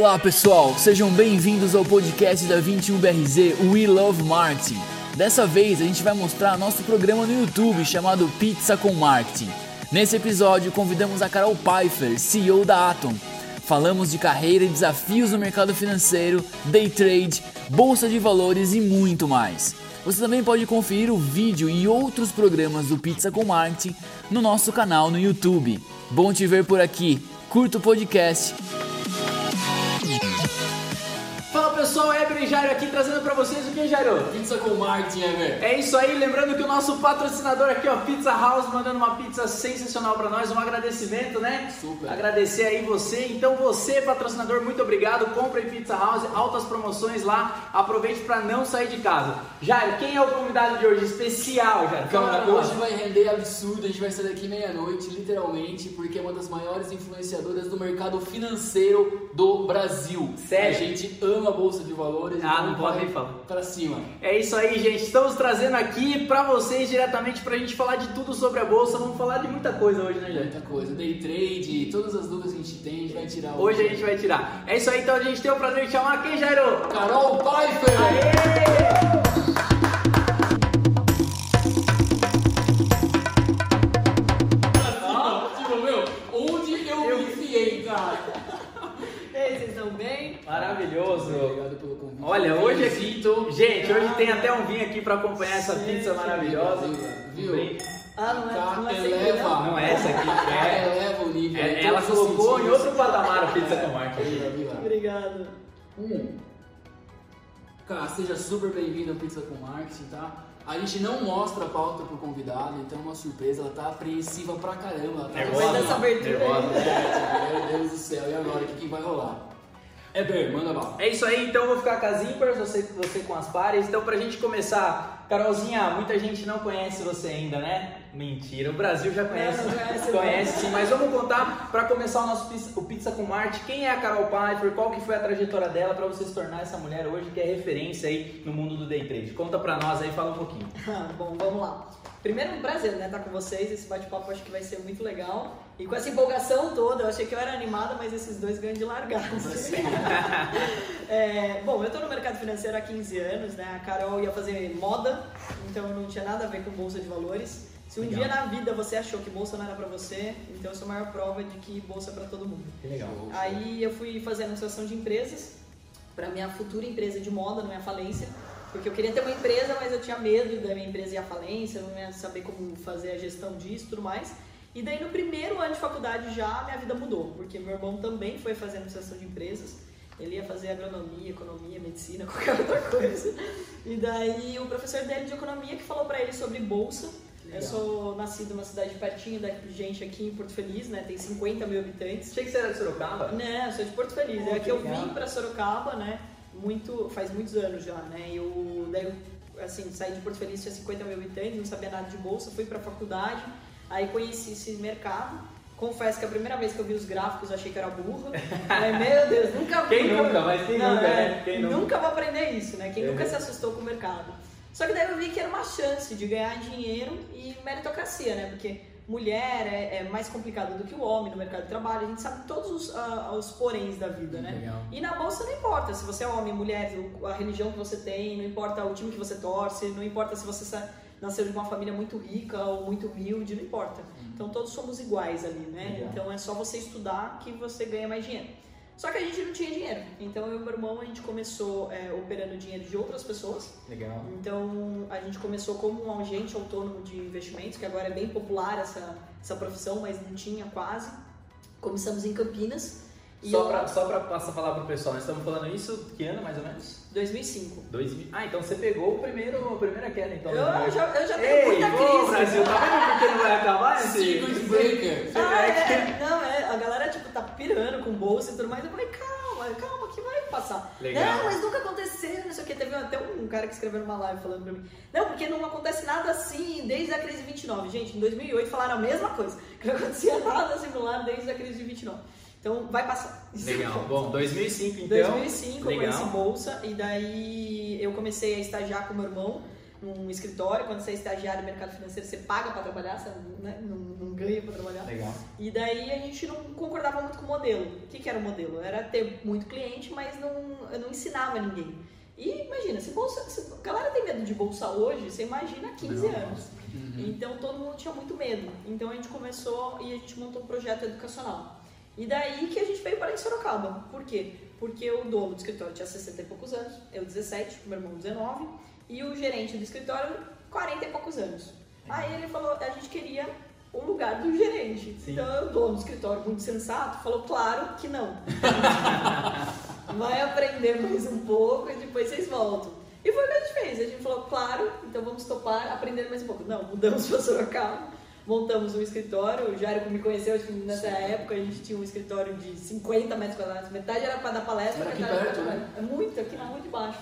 Olá pessoal, sejam bem-vindos ao podcast da 21BRZ We Love Marketing. Dessa vez a gente vai mostrar nosso programa no YouTube chamado Pizza com Marketing. Nesse episódio convidamos a Carol Pfeiffer, CEO da Atom. Falamos de carreira e desafios no mercado financeiro, day trade, bolsa de valores e muito mais. Você também pode conferir o vídeo e outros programas do Pizza com Marketing no nosso canal no YouTube. Bom te ver por aqui. Curta o podcast e Jairo aqui trazendo pra vocês o que, Jairo? Pizza com marketing, Eber. É isso aí, lembrando que o nosso patrocinador aqui, ó, Pizza House, mandando uma pizza sensacional pra nós, um agradecimento, né? Super. Agradecer aí você. Então você, patrocinador, muito obrigado. Compre Pizza House, altas promoções lá. Aproveite pra não sair de casa. Jairo, quem é o convidado de hoje? Especial, Jairo. Cara, hoje vai render absurdo, a gente vai sair daqui meia-noite, literalmente, porque é uma das maiores influenciadoras do mercado financeiro do Brasil. Sério? A gente ama a bolsa de valores. Ah, não pode nem falar. Pra cima. É isso aí, gente. Estamos trazendo aqui pra vocês diretamente pra gente falar de tudo sobre a bolsa. Vamos falar de muita coisa hoje, né, gente? Muita coisa. Day trade, todas as dúvidas que a gente tem, a gente vai tirar hoje. Hoje a gente vai tirar. É isso aí, então a gente tem o prazer de chamar quem, Jairo? Carol Pfeiffer! Aê! Olha, hoje aqui, gente, hoje tem até um vinho aqui para acompanhar essa pizza maravilhosa. Viu? Ah, não é, não é eleva, não é essa aqui. É, eleva o nível. É, ela colocou em outro patamar a pizza com marketing. Obrigado. Um. Cara, seja super bem-vindo ao Pizza com Marketing, tá? A gente não mostra a pauta pro convidado, então é uma surpresa. Ela tá apreensiva pra caramba. Ela tá Nervosa. dessa abertura Nervosa. Meu Deus do céu, e agora? O que, que vai rolar? É bem, manda mal. É isso aí, então eu vou ficar com as ímpares, você, você com as pares. Então, pra gente começar, Carolzinha, muita gente não conhece você ainda, né? Mentira, o Brasil já conhece. Não, não conhece, conhece sim, mas vamos contar para começar o nosso pizza, o Pizza com Marte. Quem é a Carol Pfeiffer? Qual que foi a trajetória dela para você se tornar essa mulher hoje que é referência aí no mundo do day trade? Conta pra nós aí, fala um pouquinho. Bom, vamos lá. Primeiro, um prazer, né, estar tá com vocês. Esse bate-papo acho que vai ser muito legal. E com essa empolgação toda, eu achei que eu era animada, mas esses dois ganham de largada. é, bom, eu estou no mercado financeiro há 15 anos, né? A Carol ia fazer moda, então não tinha nada a ver com bolsa de valores. Se um legal. dia na vida você achou que bolsa não era para você, então eu sou a maior prova de que bolsa é para todo mundo. Que legal. Aí eu fui fazer a associação de empresas para minha futura empresa de moda, não é falência. Porque eu queria ter uma empresa, mas eu tinha medo da minha empresa ir à falência, não ia saber como fazer a gestão disso e tudo mais. E daí no primeiro ano de faculdade já minha vida mudou, porque meu irmão também foi fazer administração de empresas. Ele ia fazer agronomia, economia, medicina, qualquer outra coisa. E daí o professor dele de economia que falou para ele sobre bolsa. Legal. Eu sou nascido numa cidade pertinho da gente aqui em Porto Feliz, né? Tem 50 mil habitantes. Achei que você era de Sorocaba? Não, eu sou de Porto Feliz. Oh, é que eu vim para Sorocaba, né? muito, faz muitos anos já, né? Eu, daí, assim, saí de Porto Feliz, tinha 50 mil habitantes, não sabia nada de bolsa, fui para faculdade, aí conheci esse mercado. Confesso que a primeira vez que eu vi os gráficos achei que era burra. Falei, meu Deus, nunca Quem nunca, nunca mas quem não, nunca, é, né? Quem nunca? nunca vou aprender isso, né? Quem nunca se assustou com o mercado. Só que daí eu vi que era uma chance de ganhar dinheiro e meritocracia, né? Porque mulher é, é, mais complicado do que o homem no mercado de trabalho, a gente sabe todos os, uh, os poréns da vida, né? Legal. E na bolsa não importa se você é homem, mulher, a religião que você tem, não importa o time que você torce, não importa se você nasceu de uma família muito rica ou muito humilde, não importa. Uhum. Então todos somos iguais ali, né? Legal. Então é só você estudar que você ganha mais dinheiro. Só que a gente não tinha dinheiro. Então eu e meu irmão a gente começou é, operando dinheiro de outras pessoas. Legal. Então a gente começou como um agente autônomo de investimentos, que agora é bem popular essa, essa profissão, mas não tinha quase. Começamos em Campinas. Só, eu... pra passar a falar pro pessoal, nós estamos falando isso que ano mais ou menos? 2005. 2000. Ah, então você pegou o primeiro, a primeira queda, então. Eu, eu já, eu já tenho Ei, muita crise. Brasil, tá vendo porque não vai acabar esse... Circuit breaker. Ah, é, não, é, a galera, tipo, tá pirando com bolsa e tudo mais. Eu falei, calma, calma, que vai passar. Legal. Não, mas nunca aconteceu, não sei o que. Teve até um cara que escreveu numa live falando pra mim. Não, porque não acontece nada assim desde a crise de 29. Gente, em 2008 falaram a mesma coisa. Que não acontecia nada similar desde a crise de 29. Então vai passar. Legal. Bom, 2005 então. 2005 Legal. eu conheci bolsa e daí eu comecei a estagiar com meu irmão num escritório, quando você é estagiário no mercado financeiro, você paga para trabalhar, você né, não, não ganha para trabalhar. Legal. E daí a gente não concordava muito com o modelo. O que, que era o modelo? Era ter muito cliente, mas não, eu não ensinava ninguém. E imagina, se, bolsa, se a galera tem medo de bolsa hoje, você imagina há 15 Não. anos. Então todo mundo tinha muito medo. Então a gente começou e a gente montou um projeto educacional. E daí que a gente veio para Sorocaba. Por quê? Porque o dono do escritório tinha 60 e poucos anos, eu 17, meu irmão 19, e o gerente do escritório 40 e poucos anos. Aí ele falou, a gente queria o lugar do gerente. Sim. Então o dono do escritório, muito sensato, falou, claro que não. Vai aprender mais um pouco e depois vocês voltam. E foi o que a gente fez. A gente falou, claro, então vamos topar, aprender mais um pouco. Não, mudamos para Sorocaba, montamos um escritório. O Jário me conheceu, acho que nessa época a gente tinha um escritório de 50 metros quadrados. Metade era para dar palestra, Era aqui perto, né? É muito, aqui na rua de baixo.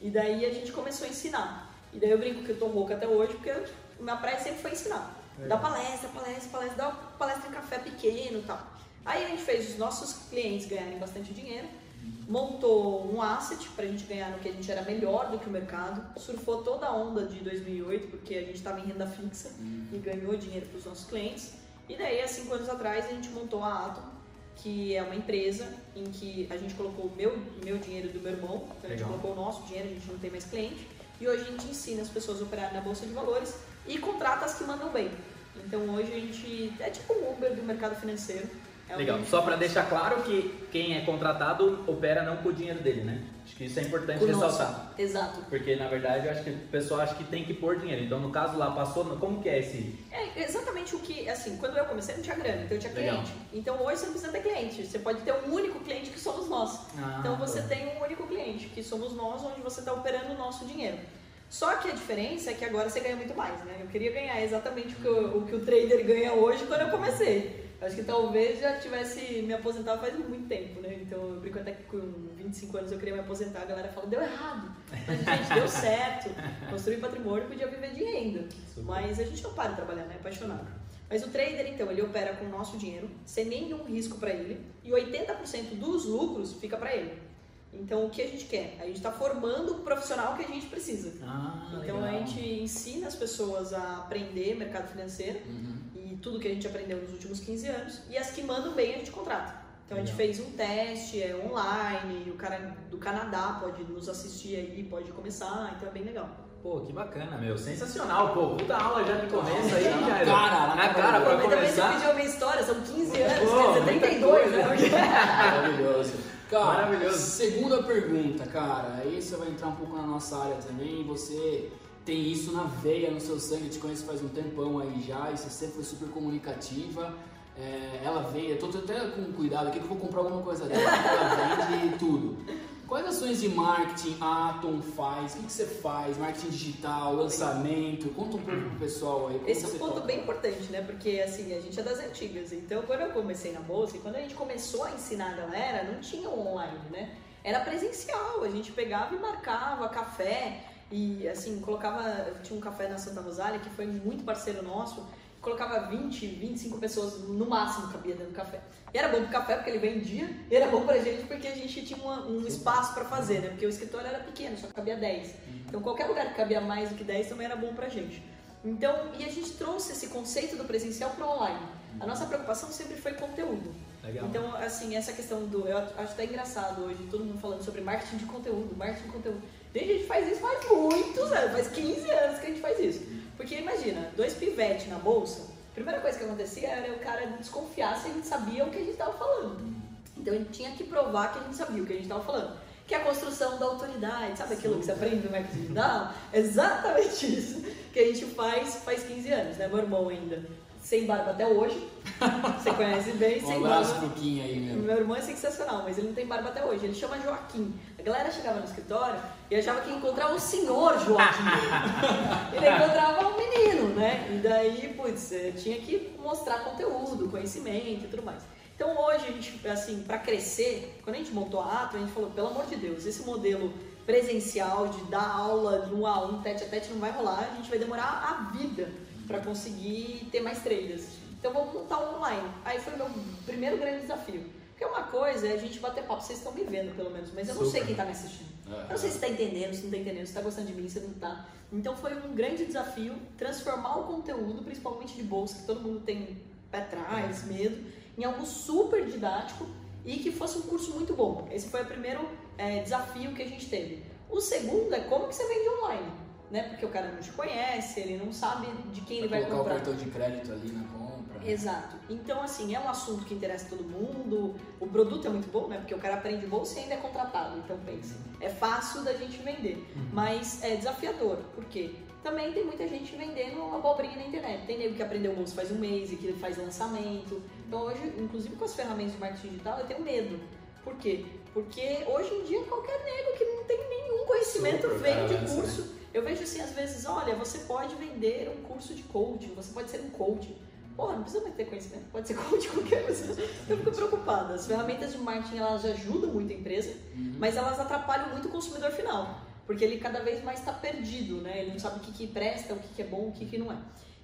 E daí a gente começou a ensinar. E daí eu brinco que eu tô rouca até hoje, porque a minha praia sempre foi ensinar. Dar palestra, palestra, palestra, dar palestra em café pequeno e tal. Aí a gente fez os nossos clientes ganharem bastante dinheiro, montou um asset pra gente ganhar no que a gente era melhor do que o mercado, surfou toda a onda de 2008, porque a gente estava em renda fixa e ganhou dinheiro para os nossos clientes. E daí, há cinco anos atrás, a gente montou a Atom, que é uma empresa em que a gente colocou o meu, meu dinheiro do meu irmão, então a gente colocou o nosso dinheiro, a gente não tem mais cliente, e hoje a gente ensina as pessoas a operarem na Bolsa de Valores e contrata as que mandam bem. Então hoje a gente é tipo um Uber do mercado financeiro. É Legal. Só para deixar claro que quem é contratado opera não com o dinheiro dele, né? Acho que isso é importante com nosso. ressaltar. Exato. Porque na verdade eu acho que o pessoal acha que tem que pôr dinheiro. Então no caso lá passou, como que é esse? É exatamente o que, assim, quando eu comecei não tinha grana, então eu tinha Legal. cliente. Então hoje você não precisa ter cliente, você pode ter um único cliente que somos nós. Ah, Então você tá. tem um único cliente, que somos nós, onde você está operando o nosso dinheiro. Só que a diferença é que agora você ganha muito mais, né? Eu queria ganhar exatamente o que o, o que o trader ganha hoje quando eu comecei. Acho que talvez já tivesse me aposentado faz muito tempo, né? Então eu brinco até que com 25 anos eu queria me aposentar, a galera fala, deu errado. Mas, gente, deu certo. Construir patrimônio podia viver de renda. Super. Mas a gente não para de trabalhar, né? É apaixonado. Mas o trader, então, ele opera com o nosso dinheiro, sem nenhum risco para ele, e 80% dos lucros fica para ele. Então, o que a gente quer? A gente está formando o profissional que a gente precisa. Ah, Então, legal. a gente ensina as pessoas a aprender mercado financeiro Uhum. Tudo que a gente aprendeu nos últimos 15 anos, e as que mandam bem a gente contrata. Então, a gente fez um teste é online, o cara do Canadá pode nos assistir aí, pode começar, então é bem legal. Pô, que bacana, meu. Sensacional, pô. Puta aula já de começo aí, Já cara, na Na cara. cara pra Mas também você começar. pediu a minha história, são 15 anos, Pô, você muita tem 32, né? Maravilhoso. Cara, Maravilhoso. segunda pergunta, cara. Aí você vai entrar um pouco na nossa área também. Você tem isso na veia, no seu sangue. Eu te conheço faz um tempão aí já. E você sempre foi super comunicativa. É, ela veio, eu tô até com cuidado aqui que eu vou comprar alguma coisa dela. Ela vende tudo. Quais ações de marketing a Atom faz? O que, que você faz? Marketing digital, lançamento? Conta um pouco pro pessoal aí. Esse é um ponto toca. bem importante, né? Porque assim, a gente é das antigas. Então, quando eu comecei na bolsa e quando a gente começou a ensinar a galera, não tinha online, né? Era presencial. A gente pegava e marcava café e assim, colocava. Tinha um café na Santa Rosália que foi muito parceiro nosso. Colocava 20, 25 pessoas no máximo cabia dentro do café. E era bom pro café porque ele vendia, e era bom pra gente porque a gente tinha uma- um espaço pra fazer, né? Porque o escritório era pequeno, só cabia 10. Então qualquer lugar que cabia mais do que 10 também era bom pra gente. Então, e a gente trouxe esse conceito do presencial para online. A nossa preocupação sempre foi conteúdo. Legal. Então, assim, essa questão do. Eu acho até engraçado hoje, todo mundo falando sobre marketing de conteúdo, marketing de conteúdo. Gente, a gente faz isso faz muitos anos, faz 15 anos que a gente faz isso. Porque imagina, dois pivetes na bolsa, a primeira coisa que acontecia era o cara desconfiar se a gente sabia o que a gente estava falando. Então a gente tinha que provar que a gente sabia o que a gente estava falando. Que é a construção da autoridade, sabe aquilo que você aprende no marketing digital? Exatamente isso que a gente faz faz 15 anos, né? Meu irmão ainda sem barba até hoje. Você conhece bem, sem Um abraço barba. pro Kim aí, meu. Meu irmão é sensacional, mas ele não tem barba até hoje. Ele chama Joaquim. A galera chegava no escritório e achava que ia encontrar o senhor Joaquim. ele encontrava um menino, né? E daí, putz, eh, tinha que mostrar conteúdo, conhecimento e tudo mais. Então hoje, a gente, assim, para crescer, quando a gente montou a Ato, a gente falou, pelo amor de Deus, esse modelo presencial de dar aula de um a um, tete a tete, não vai rolar, a gente vai demorar a vida para conseguir ter mais traders. Então vamos montar um online. Aí foi o meu primeiro grande desafio. Porque uma coisa é a gente bater papo, vocês estão me vendo pelo menos, mas eu não Super. sei quem tá me assistindo. Eu não sei se tá entendendo, se não tá entendendo, se tá gostando de mim, se não tá. Então foi um grande desafio transformar o conteúdo, principalmente de bolsa, que todo mundo tem pé atrás, medo, em algo super didático e que fosse um curso muito bom. Esse foi o primeiro é, desafio que a gente teve. O segundo é como que você vende online, né? Porque o cara não te conhece, ele não sabe de quem ele vai colocar comprar. o cartão de crédito ali na compra. Exato. Então, assim, é um assunto que interessa todo mundo. O produto é muito bom, né? Porque o cara aprende bolsa e ainda é contratado. Então, pensa. É fácil da gente vender, mas é desafiador. Por quê? Também tem muita gente vendendo uma abobrinha na internet. Tem nego que aprendeu bolsa faz um mês e que faz lançamento. Então, hoje, inclusive com as ferramentas de marketing digital, eu tenho medo. Por quê? Porque hoje em dia qualquer nego que não tem nenhum conhecimento Super, vende cara, curso. Eu vejo assim, às vezes, olha, você pode vender um curso de coaching, você pode ser um coach. Porra, não precisa ter conhecimento, pode ser coach qualquer coisa. Eu fico preocupada. As ferramentas de marketing, elas ajudam muito a empresa, mas elas atrapalham muito o consumidor final. Porque ele cada vez mais está perdido, né? Ele não sabe o que, que presta, o que, que é bom, o que, que não é.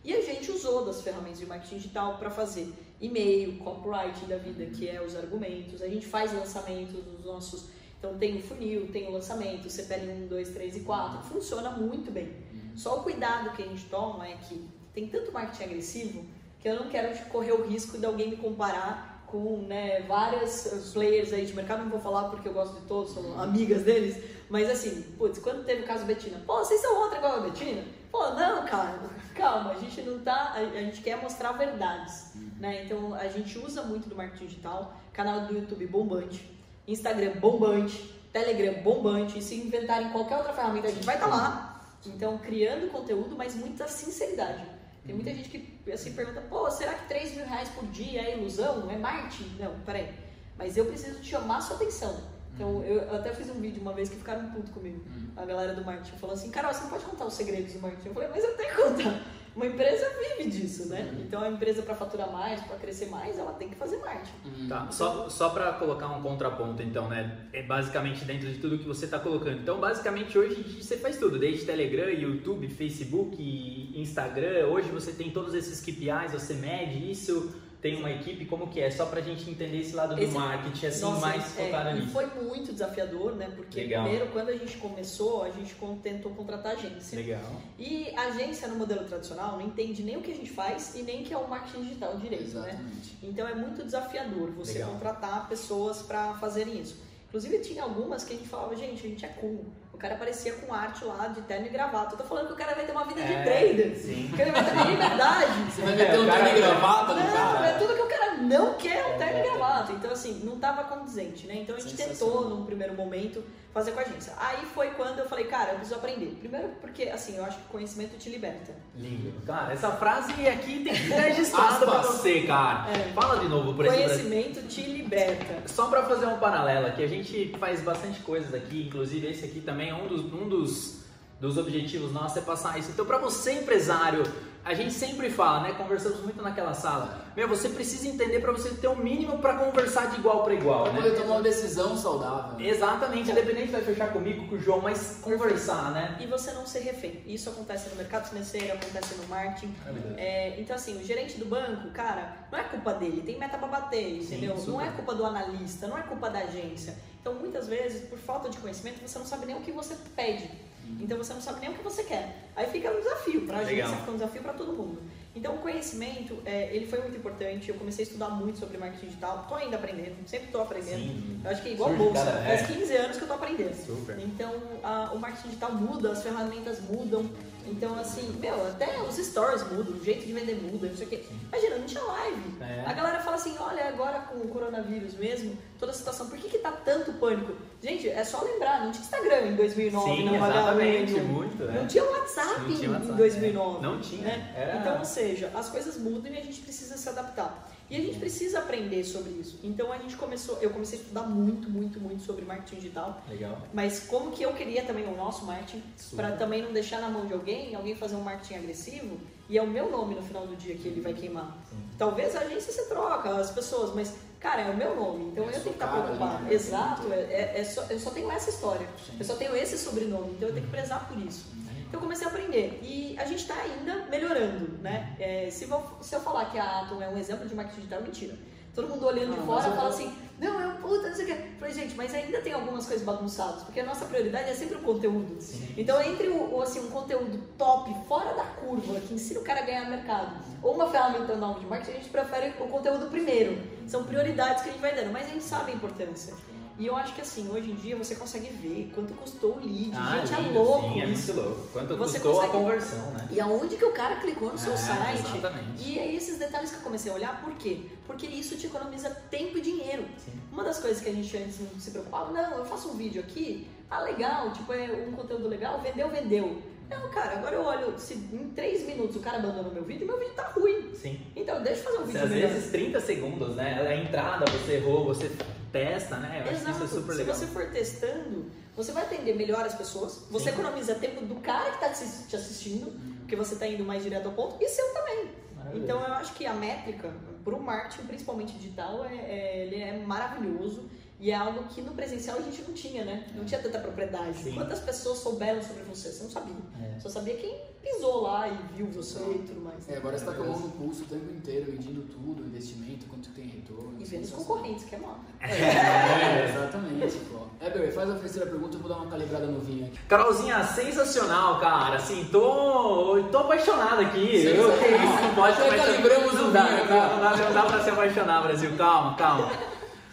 E a gente usou das ferramentas de marketing digital para fazer e-mail, copywriting da vida, que é os argumentos. A gente faz lançamentos dos nossos. Então tem o funil, tem o lançamento, CPL 1, 2, 3 e 4. Funciona muito bem. Só o cuidado que a gente toma é que tem tanto marketing agressivo que eu não quero correr o risco de alguém me comparar com né, várias players aí de mercado, não vou falar porque eu gosto de todos, sou amigas deles, mas assim, putz, quando teve o caso Betina, pô, vocês são outra igual a Betina? Pô, não, cara, calma, a gente não tá, a, a gente quer mostrar verdades, né? Então a gente usa muito do marketing digital, canal do YouTube bombante, Instagram bombante, Telegram bombante, e se inventarem qualquer outra ferramenta a gente vai estar lá. Então criando conteúdo, mas muita sinceridade. Tem muita gente que assim pergunta, pô, será que 3 mil reais por dia é ilusão? É marketing? Não, peraí. Mas eu preciso te chamar a sua atenção. Então, eu eu até fiz um vídeo uma vez que ficaram puto comigo. A galera do marketing falou assim, Carol, você não pode contar os segredos do marketing. Eu falei, mas eu tenho que contar. Uma empresa vive disso, né? Então, a empresa para faturar mais, para crescer mais, ela tem que fazer marketing. Tá, só, só para colocar um contraponto, então, né? É basicamente dentro de tudo que você está colocando. Então, basicamente, hoje você faz tudo, desde Telegram, YouTube, Facebook, Instagram. Hoje você tem todos esses KPIs, você mede isso, tem uma equipe, como que é? Só pra gente entender esse lado do Esse- marketing, assim, Nossa, mais é, focado e nisso. foi muito desafiador, né? Porque Legal. primeiro, quando a gente começou, a gente tentou contratar agência. Legal. E a agência no modelo tradicional não entende nem o que a gente faz e nem que é o marketing digital direito, né? Exatamente. Então é muito desafiador você Legal. contratar pessoas para fazerem isso. Inclusive tinha algumas que a gente falava, gente, a gente é cool. O cara aparecia com arte lá de terno e gravata. Eu tô falando que o cara vai ter uma vida de É, trader. sim. Que ele vai ter uma liberdade. Você vai meter É, um o terno e gravata no Não, cara? é tudo que o cara não quer um terno e gravata. Então, assim, não tava condizente, né? Então a gente tentou, num primeiro momento, fazer com a agência. Aí foi quando eu falei, cara, eu preciso aprender. Primeiro porque, assim, eu acho que conhecimento te liberta. Lindo. Cara, essa frase aqui tem que ser registrada pra você, cara. É. Fala de novo por esse Brasil. Conhecimento te liberta. Só para fazer um paralelo aqui, a gente faz bastante coisas aqui, inclusive esse aqui também é um dos, um dos, dos objetivos nossos é passar isso. Então, para você empresário, a gente sempre fala, né? Conversamos muito naquela sala. Meu, você precisa entender para você ter o mínimo para conversar de igual para igual, Pra né? poder tomar uma decisão saudável. Exatamente, independente vai fechar comigo, com o João, mas conversar, né? E você não ser refém. Isso acontece no mercado financeiro, acontece no marketing. É. É, então, assim, o gerente do banco, cara, não é culpa dele, tem meta pra bater, Sim, entendeu? super. não é culpa do analista, não é culpa da agência. Então, muitas vezes, por falta de conhecimento, você não sabe nem o que você pede. Então, você não sabe nem o que você quer. Aí fica um desafio pra agência, Legal. fica um desafio pra todo mundo. Então, o conhecimento, é, ele foi muito importante. Eu comecei a estudar muito sobre marketing digital. Tô ainda aprendendo, sempre tô aprendendo. Sim. Eu acho que é igual Surge bolsa. cada- Faz é. 15 anos que eu tô aprendendo. Super. Então, a- o marketing digital muda, as ferramentas mudam. Então, assim, meu, até os stories mudam, o jeito de vender muda, não sei o quê. Imagina, não tinha live. É. A galera fala assim, olha, agora com o coronavírus mesmo, toda a situação, por que que tá tanto pânico? Gente, é só lembrar, não tinha Instagram em 2009, Sim, não exatamente, Magalu, muito, né? Não tinha WhatsApp, Não tinha WhatsApp, em 2009. é. Não tinha, né? era- Então, ou seja, as coisas mudam e a gente precisa se adaptar. E a gente precisa aprender sobre isso. Então a gente começou, eu comecei a estudar muito, muito, muito sobre marketing digital. Legal. Mas como que eu queria também o nosso marketing, para também não deixar na mão de alguém, alguém fazer um marketing agressivo, e é o meu nome no final do dia que ele vai queimar. Talvez a agência se troca, as pessoas, mas, cara, é o meu nome, então É eu tenho que estar preocupado. né? Exato, é, é- é só, eu só tenho essa história, eu só tenho esse sobrenome, então eu tenho que prezar por isso. Então eu comecei a aprender e a gente está ainda melhorando, né? É, se, vou- se eu falar que a Atom é um exemplo de marketing digital, mentira. Todo mundo olhando de Não, fora eu- fala assim, não, é um puta, não sei o quê. Falei, gente, mas ainda tem algumas coisas bagunçadas, porque a nossa prioridade é sempre o conteúdo. Sim. Então, entre o, o, assim, um conteúdo top, fora da curva, que ensina o cara a ganhar mercado, ou uma ferramenta nova de marketing, a gente prefere o conteúdo primeiro. São prioridades que a gente vai dando, mas a gente sabe a importância. E eu acho que assim, hoje em dia você consegue ver quanto custou o lead. Ah, Gente, é louco sim, é isso. muito louco. Quanto Você custou consegue- a conversão, né? E aonde que o cara clicou no seu É, site. exatamente. E é esses detalhes que eu comecei a olhar, por quê? Porque isso te economiza tempo e dinheiro. Sim. Uma das coisas que a gente antes não se preocupava, não, eu faço um vídeo aqui, ah, legal, tipo, é um conteúdo legal, vendeu, vendeu. Não, cara, agora eu olho, se em 3 minutos o cara abandonou meu vídeo, meu vídeo tá ruim. Sim. Então, deixa eu fazer um vídeo às melhor. vezes 30 segundos, né? A entrada, você errou, você testa, né? Eu acho que Exato. isso é super Se legal. você for testando, você vai atender melhor as pessoas, você Sim. economiza tempo do cara que tá te assistindo, porque você tá indo mais direto ao ponto, e seu também. Maravilhoso. Então eu acho que a métrica, para o marketing, principalmente digital, é, é- ele é maravilhoso e é algo que no presencial a gente não tinha, né? Não tinha tanta propriedade. Sim. Quantas pessoas souberam sobre você? Você não sabia. É. Só sabia quem pisou lá e viu você e tudo mais. É, agora você tá com a mão no pulso o tempo inteiro, medindo tudo, investimento, quanto tem retorno. E vendo os concorrentes, que é mal. É, exatamente, pô. É, Bebê, faz a terceira pergunta, eu vou dar uma calibrada no vinho aqui. Carolzinha, sensacional, cara. Assim, tô, tô apaixonado aqui. Eu, que isso, não pode apaixonar. calibramos o dá, vinho, não, cara. não, dá, não dá pra se apaixonar, Brasil. Calma, calma.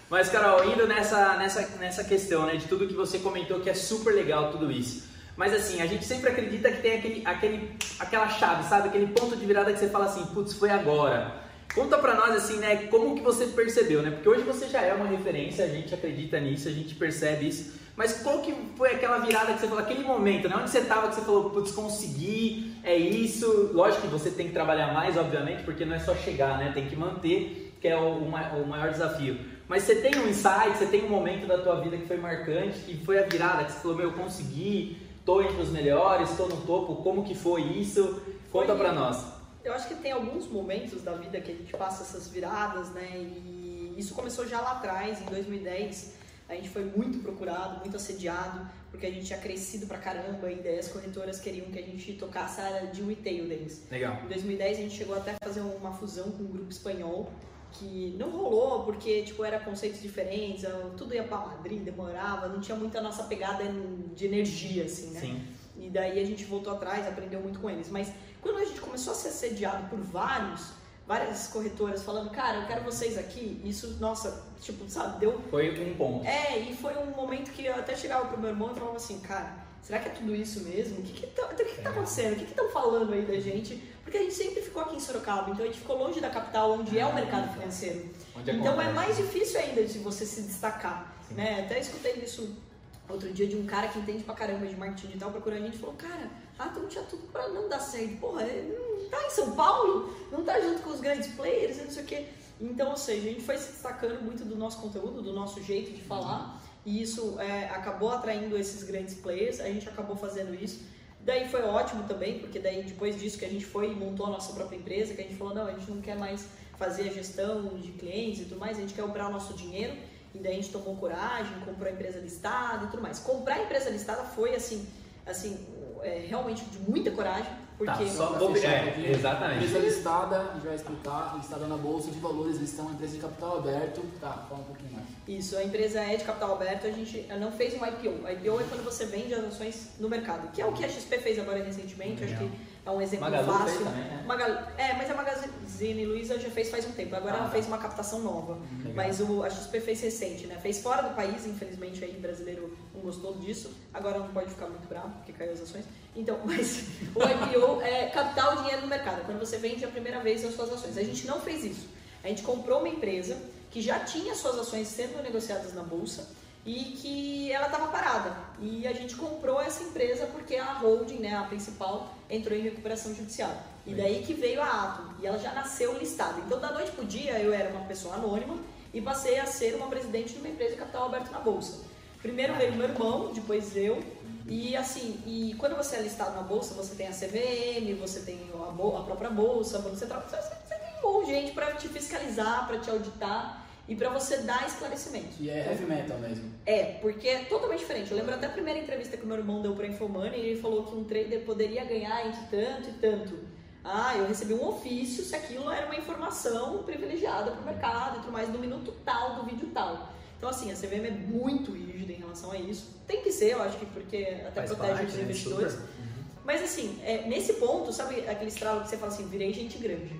Mas, Carol, indo nessa, nessa, nessa questão, né, de tudo que você comentou, que é super legal tudo isso. Mas assim, a gente sempre acredita que tem aquele, aquele, aquela chave, sabe? Aquele ponto de virada que você fala assim, putz, foi agora. Conta pra nós assim, né, como que você percebeu, né? Porque hoje você já é uma referência, a gente acredita nisso, a gente percebe isso. Mas qual que foi aquela virada que você falou, aquele momento, né? Onde você tava que você falou, putz, consegui, é isso. Lógico que você tem que trabalhar mais, obviamente, porque não é só chegar, né? Tem que manter, que é o, o ma- o maior desafio. Mas você tem um insight, você tem um momento da tua vida que foi marcante, que foi a virada, que você falou, meu, consegui, tô entre os melhores, tô no topo, como que foi isso? Conta Foi- pra nós. Eu acho que tem alguns momentos da vida que a gente passa essas viradas, né? E isso começou já lá atrás, em 2010. A gente foi muito procurado, muito assediado, porque a gente tinha crescido pra caramba e daí as corretoras queriam que a gente tocasse a área de retail deles. Legal. Em 2010 a gente chegou até a fazer uma fusão com um grupo espanhol que não rolou porque tipo era conceitos diferentes, tudo ia pra Madrid, demorava, não tinha muita nossa pegada de energia assim, né? Sim. E daí a gente voltou atrás, aprendeu muito com eles. Mas quando a gente começou a ser assediado por vários, várias corretoras falando, cara, eu quero vocês aqui, isso, nossa, tipo, sabe, deu. Foi um ponto. É, e foi um momento que eu até chegava pro meu irmão e falava assim, cara, será que é tudo isso mesmo? O que que tá, o que que tá acontecendo? O que que estão falando aí da gente? Porque a gente sempre ficou aqui em Sorocaba, então a gente ficou longe da capital, onde é o mercado financeiro. Onde Então é mais difícil ainda de você se destacar, Sim. né? Até escutei isso outro dia de um cara que entende pra caramba de marketing digital procurando a gente e falou, cara, ah, não tinha tudo pra não dar certo. Porra, é, não tá em São Paulo, não tá junto com os grandes players, não sei o quê. Então, ou seja, a gente foi se destacando muito do nosso conteúdo, do nosso jeito de falar, e isso é, acabou atraindo esses grandes players, a gente acabou fazendo isso. Daí foi ótimo também, porque daí depois disso que a gente foi e montou a nossa própria empresa, que a gente falou, não, a gente não quer mais fazer a gestão de clientes e tudo mais, a gente quer operar o nosso dinheiro. E daí a gente tomou coragem, comprou a empresa listada e tudo mais. Comprar a empresa listada foi assim, assim, é, realmente de muita coragem, porque Tá, só vou fechar é, exatamente. Empresa listada, a gente vai explicar, listada na Bolsa de Valores, eles são uma empresa de capital aberto. Tá, fala um pouquinho mais. Isso, a empresa é de capital aberto, a gente não fez um IPO. IPO é quando você vende as ações no mercado, que é o que a XP fez agora recentemente, acho Legal. que é um exemplo Magalu fácil. fez também, né? Magalu- é, mas a Magazine Luiza já fez faz um tempo, agora Ah, ela tá. fez uma captação nova. Legal. Mas o, a XP fez recente, né? Fez fora do país, infelizmente aí brasileiro não gostou disso. Agora não pode ficar muito bravo porque caiu as ações. Então, mas o IPO é captar o dinheiro no mercado, quando você vende a primeira vez as suas ações. A gente não fez isso. A gente comprou uma empresa que já tinha suas ações sendo negociadas na bolsa e que ela estava parada. E a gente comprou essa empresa porque a holding, né, a principal, entrou em recuperação judicial. E daí que veio a Atom. E ela já nasceu listada. Então, da noite pro dia, eu era uma pessoa anônima e passei a ser uma presidente de uma empresa de capital aberto na bolsa. Primeiro veio meu irmão, depois eu. E assim, e quando você é listado na bolsa, você tem a CVM, você tem a, a própria bolsa, você, você, você tem um monte de gente para te fiscalizar, para te auditar e para você dar esclarecimento. E é heavy metal mesmo. É, porque é totalmente diferente. Eu lembro até a primeira entrevista que o meu irmão deu pra Infomoney, ele falou que um trader poderia ganhar entre tanto e tanto. Ah, eu recebi um ofício se aquilo era uma informação privilegiada para o mercado e tudo mais, no minuto tal do vídeo tal. Então, assim, a CVM é muito rígida em relação a isso. Tem que ser, eu acho que porque até Faz protege parte, os né? investidores. Super. Mas, assim, é, nesse ponto, sabe aquele estralo que você fala assim, virei gente grande?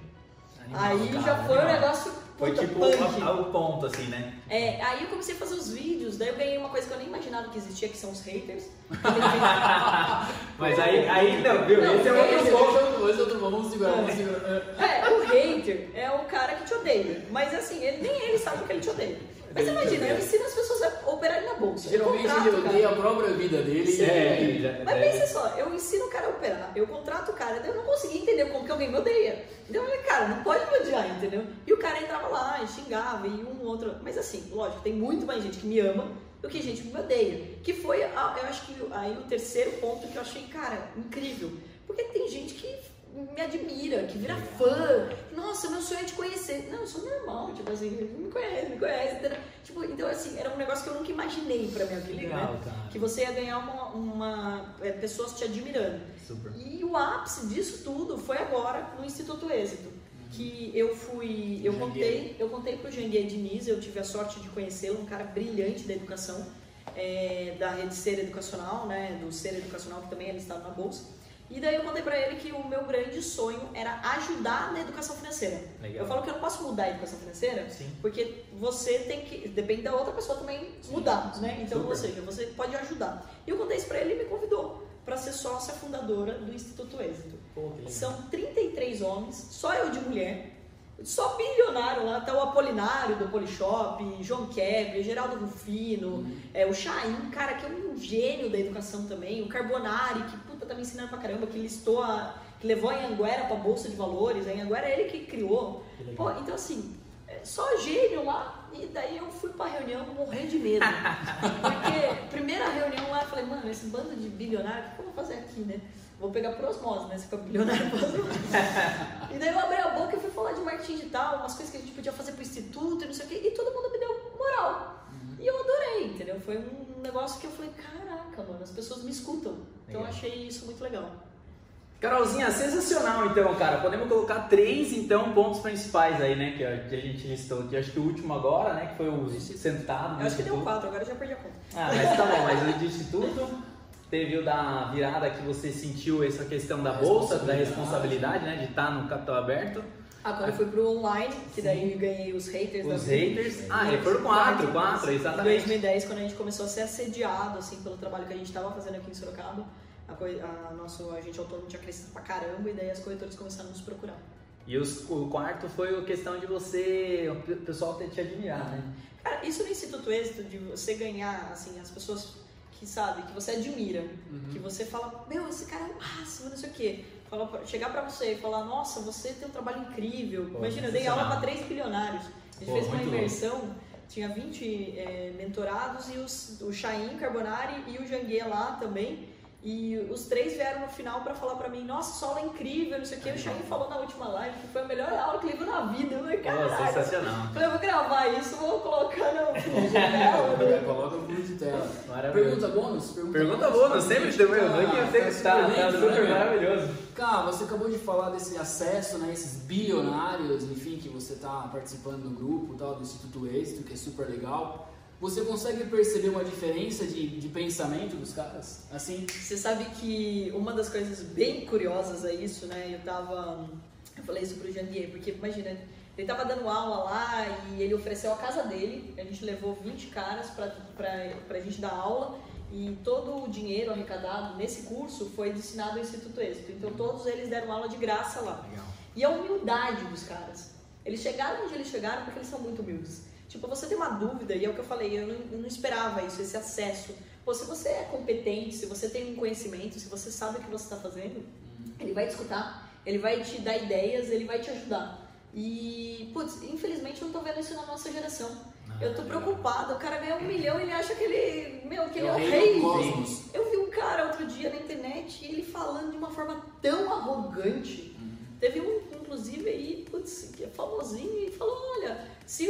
Animal, aí cara, já foi um animal. negócio Foi tipo o ponto, assim, né? É, aí eu comecei a fazer os vídeos, daí eu ganhei uma coisa que eu nem imaginava que existia, que são os haters. Mas aí, aí não, viu? Não, Esse é outro esse- ponto. É outro, vamos segurar, vamos segurar. É, o hater é o cara que te odeia. Mas assim, ele, nem ele sabe que ele te odeia. Mas imagina, eu ensino as pessoas a operarem na bolsa. Geralmente contrato ele cara. odeia a própria vida dele. É, e- já- Mas deve- pensa só, eu ensino o cara a operar, eu contrato o cara, daí eu não consegui entender como que alguém me odeia. Então eu falei, cara, não pode me odiar, entendeu? E o cara entrava lá e xingava, e um outro. Mas assim, lógico, tem muito mais gente que me ama do que gente que me odeia. Que foi, a- eu acho que aí o terceiro ponto que eu achei, cara, incrível. Porque tem gente que me admira, que vira fã. Nossa, meu sonho é te conhecer. Não, eu sou normal, tipo assim, me conhece, me conhece? Tipo, então assim, era um negócio que eu nunca imaginei pra minha vida, Legal, né? cara. Que você ia ganhar uma, uma é, pessoas te admirando. Super. E o ápice disso tudo foi agora no Instituto Êxito. Que eu fui, eu contei, eu contei pro Janguier Diniz, eu tive a sorte de conhecê-lo, um cara brilhante da educação, é, da rede Ser Educacional, né, do Ser Educacional, que também é listado na Bolsa. E daí eu contei pra ele que o meu grande sonho era ajudar na educação financeira. Legal. Eu falo que eu não posso mudar a educação financeira, Sim. porque você tem que. Depende da outra pessoa também mudar, né? Então, Super. ou seja, você pode ajudar. E eu contei isso pra ele e ele me convidou para ser sócia fundadora do Instituto Êxito. Pô. São 33 homens, só eu de mulher. Só bilionário lá, tá o Apolinário do Polishop, João Kebre, Geraldo Rufino, é, o Chaim, cara, que é um gênio da educação também, o Carbonari, que puta tá me ensinando pra caramba, que listou a. que levou a Anguera pra Bolsa de Valores, a Anguera é ele que criou. Que. Pô, então assim, é só gênio lá, e daí eu fui pra reunião morrendo de medo. Porque primeira reunião lá, eu falei, mano, esse bando de bilionário, o que eu vou fazer aqui, né? Vou pegar por osmose, né? Se for bilionário por osmose. e daí eu abri a boca e fui falar de marketing digital, umas coisas que a gente podia fazer pro instituto e não sei o quê, e todo mundo me deu moral. E eu adorei, entendeu? Foi um negócio que eu falei, caraca, mano, as pessoas me escutam. Então eu Legal. achei isso muito legal. Carolzinha, sensacional então, cara. Podemos colocar três então pontos principais aí, né? Que a, gente listou aqui. Acho que o último agora, né? Que foi o sentado. Eu acho que deu quatro, agora eu já perdi a conta. Ah, mas tá bom, mas o de instituto teve o da virada que você sentiu essa questão da bolsa, da responsabilidade, né? De estar no capital aberto. Ah, quando eu fui pro online, que daí eu ganhei os haters da Os vida. haters. Ah, ele foram quatro, quatro, Em exatamente. 2010, quando a gente começou a ser assediado assim, pelo trabalho que a gente estava fazendo aqui em Sorocaba, a, coi- a nosso agente autônomo tinha crescido pra caramba e daí as corretoras começaram a nos procurar. E os- o quarto foi a questão de você, o pe- pessoal ter te admirar, né? Cara, isso no Instituto Êxito, de você ganhar, assim, as pessoas que sabem, que você admira, que você fala, meu, esse cara é o máximo, não sei o quê. Fala, chegar pra você e falar, nossa, você tem um trabalho incrível. Pô, Imagina, eu dei aula pra três bilionários. A gente Pô, fez uma imersão, tinha 20 é, mentorados e os, o Chain, Carbonari e o Janguier lá também. E os três vieram no final pra falar pra mim, nossa, sua aula é incrível, não sei o quê. O Chain falou na última live que foi a melhor aula que ele viu na vida. Eu falei, caralho. sensacional. Falei, eu vou gravar isso, vou colocar no fundo de tela, né? Coloca o fundo de tela. Maravilhoso. Pergunta bônus? Pergunta bônus, sempre tem meu. Ah, Aqui tem tá tá, super tá, dentro, super né, maravilhoso. Cara, você acabou de falar desse acesso, né, esses bilionários, enfim, que você está participando do grupo, tal, do Instituto Êxito, que é super legal. Você consegue perceber uma diferença de, de pensamento dos caras? Assim, Você sabe que uma das coisas bem curiosas é isso, né? Eu tava. Eu falei isso pro Jandier, porque imagina, ele tava dando aula lá e ele ofereceu a casa dele. A gente levou 20 caras pra, pra, pra gente dar aula e todo o dinheiro arrecadado nesse curso foi destinado ao Instituto Êxito. Então todos eles deram aula de graça lá. Legal. E a humildade dos caras. Eles chegaram onde eles chegaram porque eles são muito humildes. Tipo, você tem uma dúvida, e é o que eu falei, eu não, eu não esperava isso, esse acesso. Pô, se você é competente, se você tem um conhecimento, se você sabe o que você está fazendo, ele vai te escutar, ele vai te dar ideias, ele vai te ajudar. E, putz, infelizmente eu não tô vendo isso na nossa geração. eu tô preocupada, o cara ganha um milhão e ele acha que ele, meu, que ele é o rei. Eu vi um cara outro dia na internet e ele falando de uma forma tão arrogante. Teve um, inclusive, aí, putz, que é famosinho e falou, olha, se,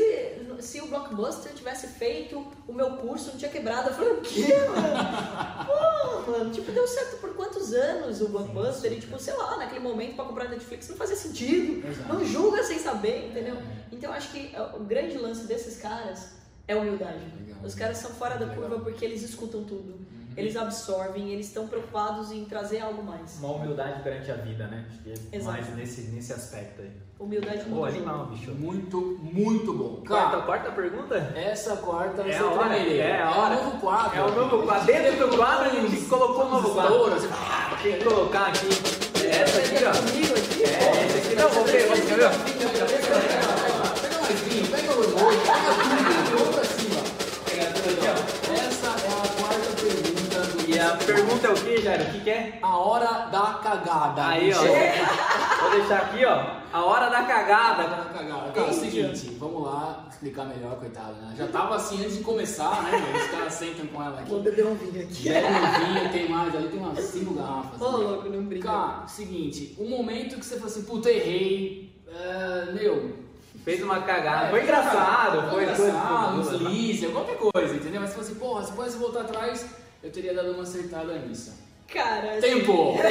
se o Blockbuster tivesse feito o meu curso, não tinha quebrado. O quê, mano? Pô, mano, tipo, deu certo por quantos anos o Blockbuster? E, tipo, sei lá, naquele momento pra comprar Netflix não fazia sentido. Exato. Não julga sem saber, entendeu? Então, eu acho que o grande lance desses caras é humildade. Legal. Os caras são fora da Legal. curva porque eles escutam tudo. Eles absorvem, eles estão preocupados em trazer algo mais. Uma humildade perante a vida, né? Acho que é Exato. mais nesse, nesse aspecto aí. Humildade Pô, muito animal, bicho. Muito, muito bom. Quarta, Cara, quarta pergunta? essa quarta É a hora, é a hora. o novo quadro. É o novo quadro. Dentro do quadro a gente colocou um novo quadro. Você- Tem que colocar aqui. Essa aqui, ó. É, essa aqui não, vou ver, vamos ver. Pega mais vinho, pega o pergunta é o que, Jairo? O que, que é? A hora da cagada. Aí, ó. Vou deixar aqui, ó. A hora da A hora cagada. da cagada. Cara, é o seguinte, vamos lá explicar melhor, coitado, né? Já tava assim antes de começar, né? meu? Os caras sentam com ela aqui. Vou beber um vinho aqui. Bebe um vinho, tem mais, ali tem umas cinco garrafas. Ô, né? louco, não brinca. Cara, seguinte, o momento que você fala assim, puta, errei, é, meu, Fez uma cagada. É, Foi engraçado, foi engraçado, uns coisa. lise, qualquer coisa, entendeu? Mas você fala assim, porra, se pudesse voltar atrás, eu teria dado uma acertada nisso. Cara, assim, Tempo!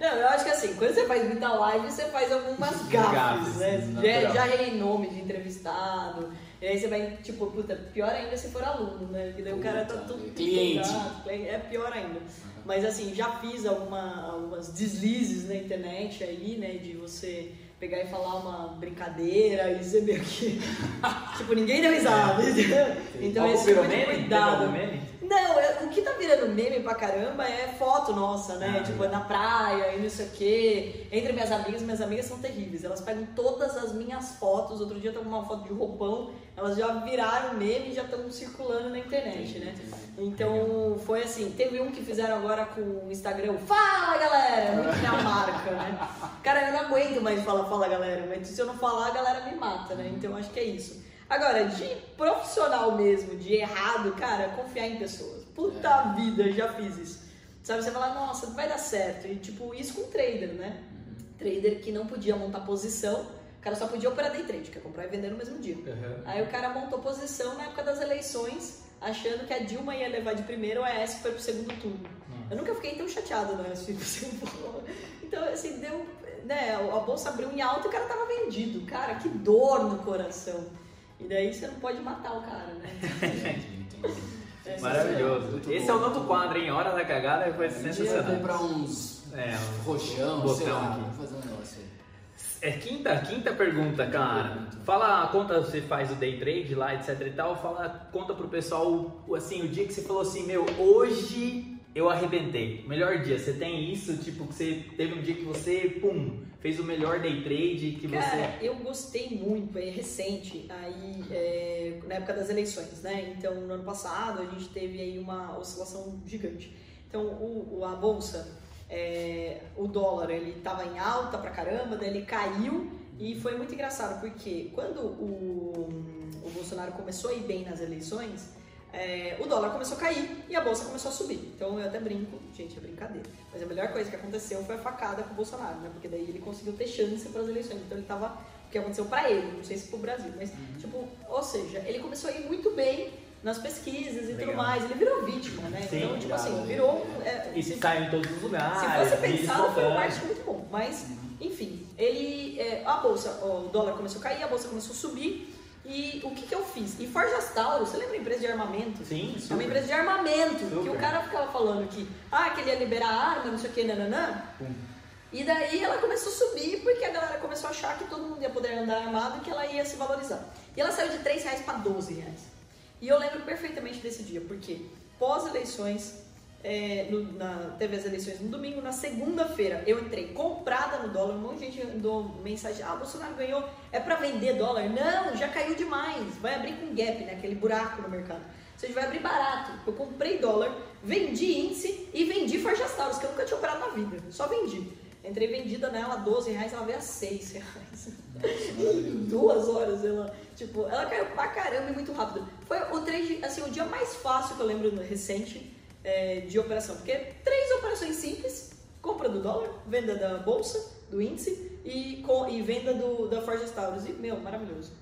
Não, eu acho que assim, quando você faz muita live, você faz algumas gafes, né? natural. Já, já errei nome de entrevistado. E aí você vai, tipo, puta, pior ainda se for aluno, né? Porque daí o cara tá Puta, todo cliente. É pior ainda. Mas assim, já fiz alguma, algumas deslizes na internet aí, né? De você pegar e falar uma brincadeira e ser meio que. tipo, ninguém deu risada. entendeu? Então esse tipo de meme? cuidado. Não, é- o que tá virando meme pra caramba é foto nossa, né? Ah, tipo, na praia e não sei o quê. Entre minhas amigas, minhas amigas são terríveis. Elas pegam todas as minhas fotos. Outro dia eu tava com uma foto de roupão, elas já viraram meme e já estão circulando na internet, né? Então foi assim, teve um que fizeram agora com o Instagram, fala galera, muito minha marca, né? Cara, eu não aguento mais falar fala galera, mas se eu não falar, a galera me mata, né? Então acho que é isso. Agora, de profissional mesmo, de errado, cara, confiar em pessoas. Puta vida, já fiz isso. Sabe, você fala, nossa, vai dar certo. E tipo, isso com trader, né? Trader que não podia montar posição, o cara só podia operar day trade, que é comprar e vender no mesmo dia. Aí o cara montou posição na época das eleições, achando que a Dilma ia levar de primeiro, o AS foi pro segundo turno. Eu nunca fiquei tão chateado no AS foi pro segundo turno. Então, assim, deu. Né, a bolsa abriu em alta e o cara tava vendido. Cara, que dor no coração. E daí você não pode matar o cara, né? É Maravilhoso. Muito Esse bom. é o novo quadro, hein? Hora da cagada foi Um dia sensacional. comprar uns É, um roxão, botão sei lá, aqui. fazer um negócio aí. É quinta, quinta pergunta, cara. Fala, conta, você faz o day trade lá, etc e tal. Fala, conta pro pessoal, assim, o dia que você falou assim, meu, hoje eu arrebentei. Melhor dia, você tem isso, tipo, que você teve um dia que você, pum, fez o melhor day trade que Cara, você... eu gostei muito, é recente, aí é, na época das eleições, né? Então, no ano passado, a gente teve aí uma oscilação gigante. Então, o, a bolsa, é, o dólar, ele tava em alta pra caramba, daí ele caiu e foi muito engraçado, porque quando o, o Bolsonaro começou a ir bem nas eleições, é, o dólar começou a cair e a bolsa começou a subir. Então eu até brinco, gente, é brincadeira. Mas a melhor coisa que aconteceu foi a facada com o Bolsonaro, né? Porque daí ele conseguiu ter chance para as eleições. Então ele tava. O que aconteceu para ele, não sei se pro Brasil, mas, tipo, ou seja, ele começou a ir muito bem nas pesquisas e tudo Legal. mais. Ele virou vítima, né? Sim, então, tipo assim, né? virou. é, E se- sai em todos os lugares. se fosse pensado, foi um marketing muito bom. Mas, enfim, ele. é, a bolsa, o dólar começou a cair, a bolsa começou a subir. E o que, que eu fiz? E Forjas Tauro, você lembra a empresa de armamento? Sim, É uma super. empresa de armamento, que Super. o cara ficava falando que, ah, que ele ia liberar arma, não sei o que, nananã. E daí ela começou a subir porque a galera começou a achar que todo mundo ia poder andar armado e que ela ia se valorizar. E ela saiu de 3 reais para 12 reais. E eu lembro perfeitamente desse dia, porque pós-eleições, é, no- na- teve as eleições no domingo, na segunda-feira eu entrei comprada no dólar, um monte de gente mandou mensagem, ah, Bolsonaro ganhou, é para vender dólar? Não, já caiu demais, vai abrir com gap, né, aquele buraco no mercado. Ou seja, vai abrir barato. Eu comprei dólar, vendi índice e vendi Forjas Taurus, que eu nunca tinha operado na vida, só vendi. Entrei vendida nela a 12 reais, ela veio a 6 reais. Em duas horas ela, tipo, ela caiu pra caramba e muito rápido. Foi o trade, assim, o dia mais fácil que eu lembro recente é, de operação. Porque três operações simples, compra do dólar, venda da bolsa, do índice e, com, e venda do, da Forja Taurus. E, meu, maravilhoso.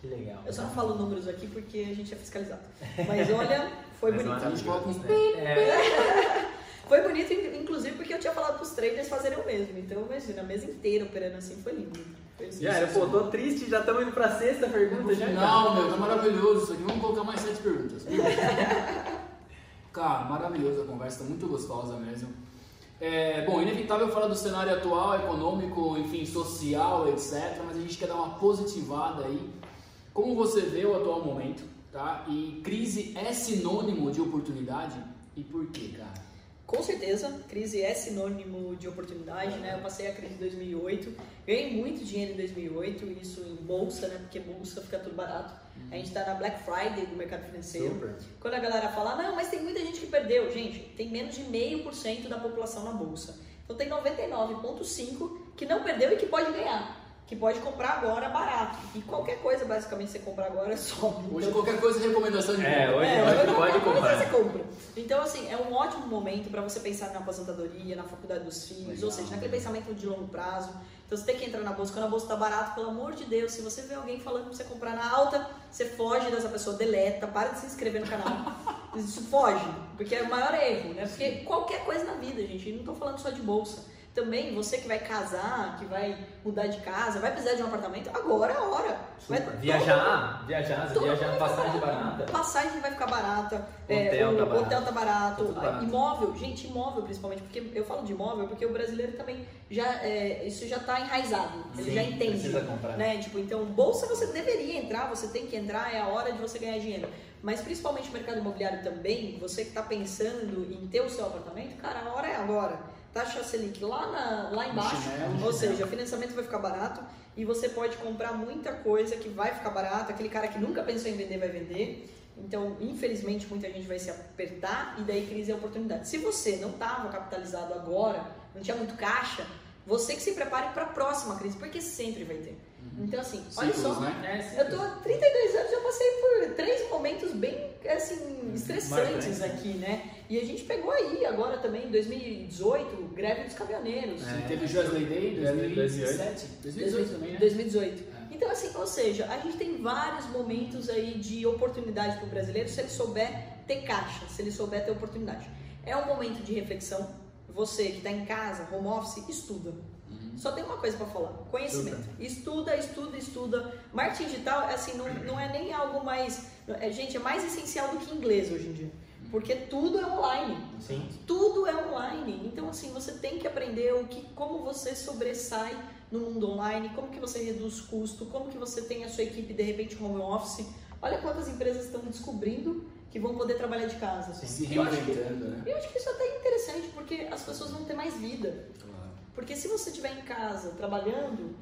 Que legal. Eu só não falo números aqui porque a gente é fiscalizado. Mas olha, foi Mas bonito. maravilhoso, Né? né? É, Foi bonito, inclusive, porque eu tinha falado pros traders fazerem o mesmo. Então, imagina, a mesa inteira operando assim foi lindo. Foi lindo. já era, pô, tô triste, já estamos indo pra sexta pergunta já. Não, meu, tá maravilhoso isso aqui. Vamos colocar mais sete perguntas. Cara, maravilhosa a conversa, tá muito gostosa mesmo. É, bom, inevitável falar do cenário atual, econômico, enfim, social, etc. Mas a gente quer dar uma positivada aí. Como você vê o atual momento, tá? E crise é sinônimo de oportunidade? E por quê, cara? Com certeza, crise é sinônimo de oportunidade, né? Eu passei a crise em 2008, ganhei muito dinheiro em 2008, isso em bolsa, né? Porque bolsa fica tudo barato. A gente tá na Black Friday do mercado financeiro. Super. Quando a galera fala, não, mas tem muita gente que perdeu. Gente, tem menos de meio por cento da população na bolsa. Então tem 99,5% que não perdeu e que pode ganhar. Que pode comprar agora barato. E qualquer coisa, basicamente, você comprar agora sobe. Hoje Então, qualquer coisa é recomendação de É, hoje, é, hoje qualquer pode coisa comprar. você compra. Então, assim, é um ótimo momento para você pensar na aposentadoria, na faculdade dos filhos, Legal. ou seja, naquele pensamento de longo prazo. Então, você tem que entrar na bolsa. Quando a bolsa está barata, pelo amor de Deus, se você vê alguém falando para você comprar na alta, você foge dessa pessoa, deleta, para de se inscrever no canal. Isso foge, porque é o maior erro, né? Porque qualquer coisa na vida, gente, não estou falando só de bolsa. Também você que vai casar, que vai mudar de casa, vai precisar de um apartamento, agora é a hora. Super. todo Viajar, viajar, Todo viajar, passagem barata. Passagem vai ficar barata, Hotel é, tá barato. hotel tá barato, barato. imóvel, gente, imóvel principalmente, porque eu falo de imóvel porque o brasileiro também já é, isso já tá enraizado, ele Sim, já entende, precisa comprar. né? Tipo, então bolsa você deveria entrar, você tem que entrar, é a hora de você ganhar dinheiro. Mas principalmente o mercado imobiliário também, você que está pensando em ter o seu apartamento, cara, a hora é agora. Taxa Selic lá, na, lá embaixo, chinelo, ou seja, o financiamento vai ficar barato e você pode comprar muita coisa que vai ficar barato. Aquele cara que nunca pensou em vender vai vender. Então, infelizmente, muita gente vai se apertar e daí crise é oportunidade. Se você não estava capitalizado agora, não tinha muito caixa, você que se prepare para a próxima crise, porque sempre vai ter. Então, assim, olha Ciclos, só. né? É. Eu tô há 32 anos, já passei por três momentos bem, assim, estressantes Marcantes. aqui, né? E a gente pegou aí agora também, em 2018, greve dos caminhoneiros. É. Teve o Josley Day em 2017. 2018 também, né? 2018. É. Então, assim, ou seja, a gente tem vários momentos aí de oportunidade para o brasileiro se ele souber ter caixa, se ele souber ter oportunidade. É um momento de reflexão. Você que está em casa, home office, estuda. Uhum. Só tem uma coisa para falar: conhecimento. Estuda, estuda, estuda. Marketing digital, assim, não, não é nem algo mais. É, gente, é mais essencial do que inglês hoje em dia. Porque tudo é online. Sim. Tudo é online. Então, assim, você tem que aprender o que, como você sobressai no mundo online, como que você reduz custo, como que você tem a sua equipe, de repente, home office. Olha quantas empresas estão descobrindo que vão poder trabalhar de casa. Se acho que- reinventando, né? Eu acho que isso até é interessante, porque as pessoas vão ter mais vida. Porque se você estiver em casa trabalhando,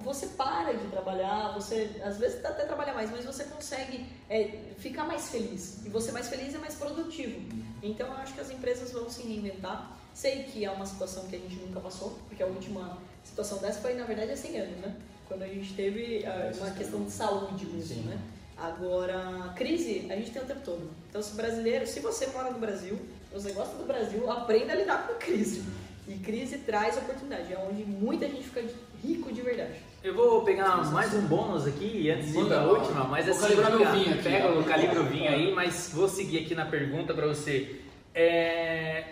você para de trabalhar, você às vezes até trabalha mais, mas você consegue é, ficar mais feliz. E você mais feliz é mais produtivo. Então eu acho que as empresas vão se reinventar. Sei que é uma situação que a gente nunca passou, porque a última situação dessa foi, na verdade, há 100 anos, né? Quando a gente teve ah, uma questão de saúde mesmo, né? Agora, crise, a gente tem o tempo todo. Então, se brasileiro, se você mora no Brasil, você gosta do Brasil, aprenda a lidar com crise. E crise traz oportunidade, é onde muita gente fica rico de verdade. Eu vou pegar mais um bônus aqui antes de ir pra última, mas Vou assim, calibrar meu vinho aqui, pega o calibre o vinho aí, mas vou seguir aqui na pergunta pra você. É,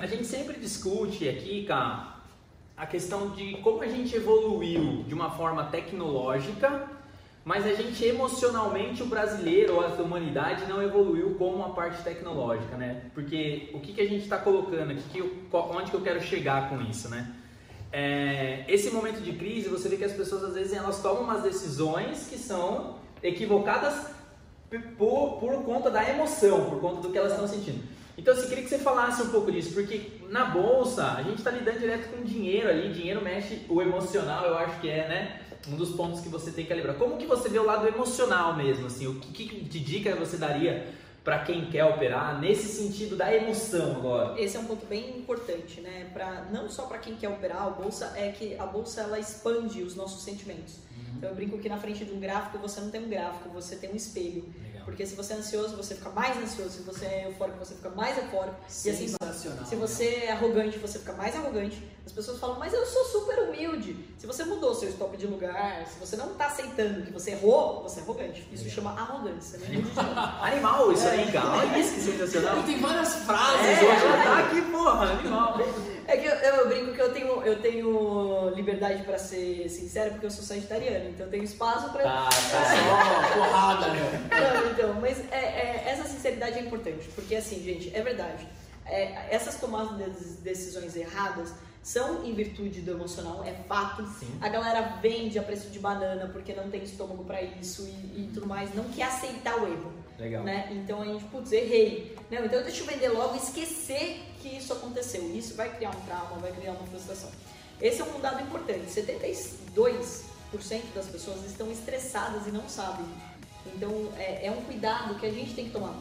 a gente sempre discute aqui, cara, a questão de como a gente evoluiu de uma forma tecnológica, mas a gente emocionalmente, o brasileiro ou a humanidade não evoluiu como a parte tecnológica, né? Porque o que, que a gente está colocando aqui, que onde que eu quero chegar com isso, né? É, esse momento de crise, você vê que as pessoas às vezes elas tomam umas decisões que são equivocadas por, por conta da emoção, por conta do que elas estão sentindo. Então, assim, queria que você falasse um pouco disso, porque na bolsa a gente está lidando direto com dinheiro ali, dinheiro mexe o emocional, eu acho que é, né? Um dos pontos que você tem que lembrar. Como que você vê o lado emocional mesmo, assim? O que, que de dica você daria para quem quer operar nesse sentido da emoção agora? Esse é um ponto bem importante, né? Pra, não só para quem quer operar a bolsa, é que a bolsa ela expande os nossos sentimentos. Então eu brinco que na frente de um gráfico você não tem um gráfico, você tem um espelho. Legal. Porque se você é ansioso, você fica mais ansioso. Se você é eufórico, você fica mais eufórico. E assim vai. Sensacional. Se você é arrogante, você fica mais arrogante. As pessoas falam, mas eu sou super humilde. Se você mudou seu stop de lugar, se você não tá aceitando que você errou, você é arrogante. Isso chama arrogância, né? Animal isso aí, cara. Olha isso que sensacional. Ele tem várias frases É, hoje. já tá aqui, porra, animal. É que eu, eu brinco que eu tenho, eu tenho liberdade pra ser sincera porque eu sou sagitariana, então eu tenho espaço pra. Tá, tá. Só porrada, né? Não, então, mas é, é, essa sinceridade é importante, porque assim, gente, é verdade. É, essas tomadas de decisões erradas são em virtude do emocional, é fato. Sim. A galera vende a preço de banana porque não tem estômago pra isso e, e tudo mais, não quer aceitar o erro. Legal. Né? Então a gente, putz, errei. Não, então deixa eu vender logo e esquecer que isso aconteceu. Isso vai criar um trauma, vai criar uma frustração. Esse é um dado importante. 72% das pessoas estão estressadas e não sabem. Então é, é um cuidado que a gente tem que tomar.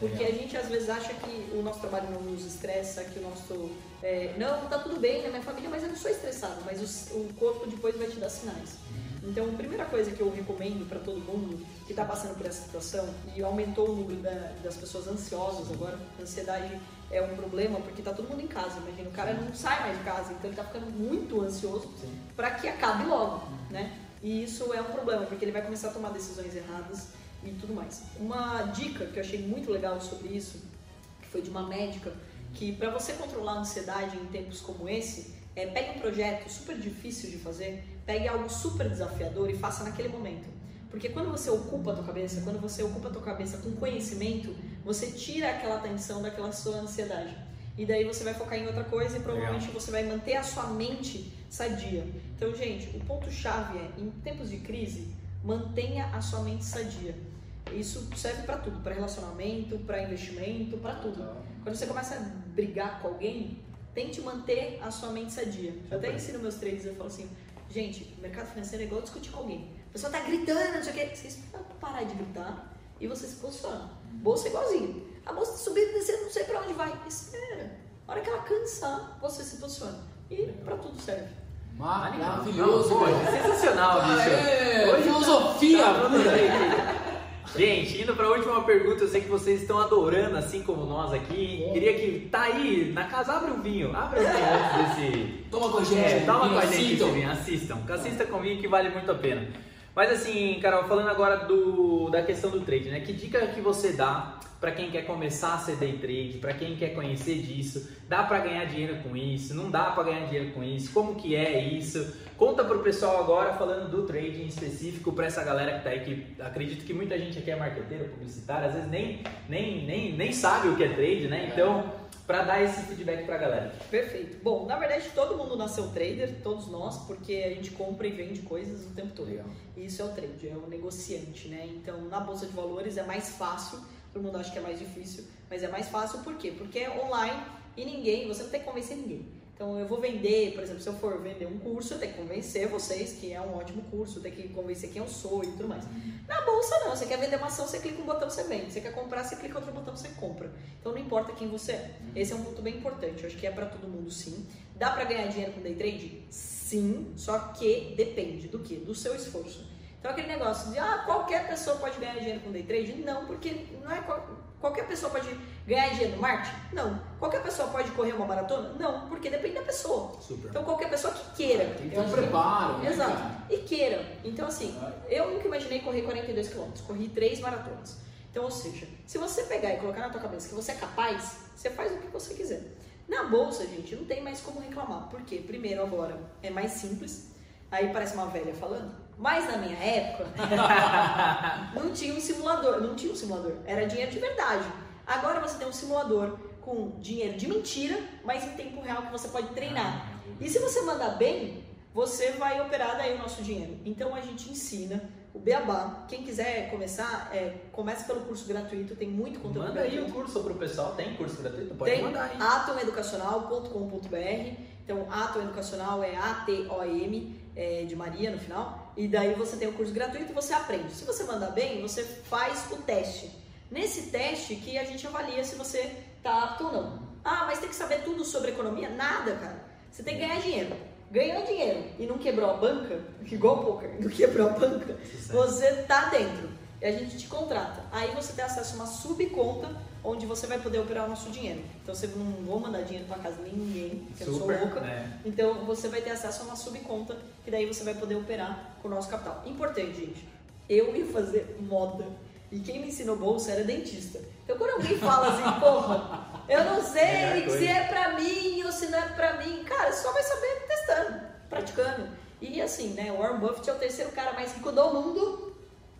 Porque a gente às vezes acha que o nosso trabalho não nos estressa, que o nosso. é, não, tá tudo bem na minha família, mas eu não sou estressado. Mas o, o corpo depois vai te dar sinais. Então, a primeira coisa que eu recomendo para todo mundo que está passando por essa situação, e aumentou o número da- das pessoas ansiosas agora, a ansiedade é um problema porque tá todo mundo em casa. Imagina, o cara não sai mais de casa, então ele tá ficando muito ansioso para que acabe logo, né? E isso é um problema, porque ele vai começar a tomar decisões erradas e tudo mais. Uma dica que eu achei muito legal sobre isso, que foi de uma médica, que para você controlar a ansiedade em tempos como esse, é, pegue um projeto super difícil de fazer, pegue algo super desafiador e faça naquele momento. Porque quando você ocupa a tua cabeça, quando você ocupa a tua cabeça com conhecimento, você tira aquela tensão daquela sua ansiedade. E daí você vai focar em outra coisa e provavelmente você vai manter a sua mente sadia. Então, gente, o ponto-chave é, em tempos de crise, mantenha a sua mente sadia. Isso serve para tudo, para relacionamento, para investimento, para tudo. Quando você começa a brigar com alguém, tente manter a sua mente sadia. Eu até ensino meus traders, eu falo assim, gente, mercado financeiro é igual discutir com alguém. A pessoa tá gritando, não sei o quê. Vocês parar de gritar e você se posiciona. Bolsa é igualzinho. A bolsa tá subindo e descendo, não sei pra onde vai. Espera. A hora que ela cansar, você se posiciona. E pra tudo serve. Maravilhoso, velho. sensacional, bicho. É, Hoje filosofia. Gente, indo para a última pergunta, eu sei que vocês estão adorando, assim como nós aqui. Queria que tá aí na casa, abre o vinho, abre o vinho antes desse. Toma com a gente. É, toma com a gente assistam. esse vinho, assistam. Assista comigo que vale muito a pena. Mas assim, Carol, falando agora do, da questão do trade, né? Que dica que você dá para quem quer começar a ser day trade, para quem quer conhecer disso? Dá para ganhar dinheiro com isso? Não dá para ganhar dinheiro com isso? Como que é isso? Conta pro pessoal agora falando do trade em específico para essa galera que tá aí que acredito que muita gente aqui é marqueteiro, publicitário, às vezes nem nem nem, nem sabe o que é trade, né? Então, para dar esse feedback pra galera. Perfeito. Bom, na verdade, todo mundo nasceu trader, todos nós, porque a gente compra e vende coisas o tempo todo. Legal. E isso é o trade, é o negociante, né? Então, na bolsa de valores é mais fácil, todo mundo acha que é mais difícil, mas é mais fácil por quê? Porque é online e ninguém, você não tem que convencer ninguém. Então, eu vou vender, por exemplo, se eu for vender um curso, eu tenho que convencer vocês que é um ótimo curso, tenho que convencer quem eu sou e tudo mais. Na bolsa, não. Você quer vender uma ação, você clica um botão, você vende. Você quer comprar, você clica outro botão, você compra. Então, não importa quem você é. Esse é um ponto bem importante. Eu acho que é pra todo mundo, sim. Dá pra ganhar dinheiro com day trade? Sim, só que depende do que? Do seu esforço. Então, aquele negócio de, ah, qualquer pessoa pode ganhar dinheiro com day trade? Não, porque não é qual- qualquer pessoa pode ganhar dinheiro no marketing? Não. Qualquer pessoa pode correr uma maratona? Não, porque depende da pessoa. Super. Então, qualquer pessoa que queira. Tem que ter um preparo, né, Exato. cara? E queira. Então, assim, eu nunca imaginei correr 42 km, corri três maratonas. Então, ou seja, se você pegar e colocar na tua cabeça que você é capaz, você faz o que você quiser. Na bolsa, gente, não tem mais como reclamar. Por quê? Primeiro, agora é mais simples. Aí parece uma velha falando. Mas na minha época, não tinha um simulador. Não tinha um simulador. Era dinheiro de verdade. Agora você tem um simulador com dinheiro de mentira, mas em tempo real que você pode treinar. E se você mandar bem, você vai operar daí o nosso dinheiro. Então a gente ensina o Beabá. Quem quiser começar, é, comece pelo curso gratuito, tem muito conteúdo Manda aí gratuito. o curso pro pessoal, tem curso gratuito? Pode Tem mandar aí. atomeducacional.com.br. Então, Atom Educacional é A-T-O-M, é, de Maria no final. E daí você tem o curso gratuito e você aprende. Se você mandar bem, você faz o teste. Nesse teste que a gente avalia se você tá apto ou não. Ah, mas tem que saber tudo sobre economia? Nada, cara. Você tem que ganhar dinheiro. Ganhou dinheiro e não quebrou a banca, igual o poker, não quebrou a banca, você tá dentro. E a gente te contrata. Aí você tem acesso a uma subconta onde você vai poder operar o nosso dinheiro. Então você não vou mandar dinheiro para casa de ninguém, porque eu sou Super, louca. né? Então você vai ter acesso a uma subconta que daí você vai poder operar com o nosso capital. Importante, gente. Eu ia fazer moda e quem me ensinou bolsa era dentista. Então quando alguém fala assim, porra, eu não sei Melhor se é pra mim ou se não é pra mim, cara, você só vai saber testando, praticando. E assim, né, o Warren Buffett é o terceiro cara mais rico do mundo,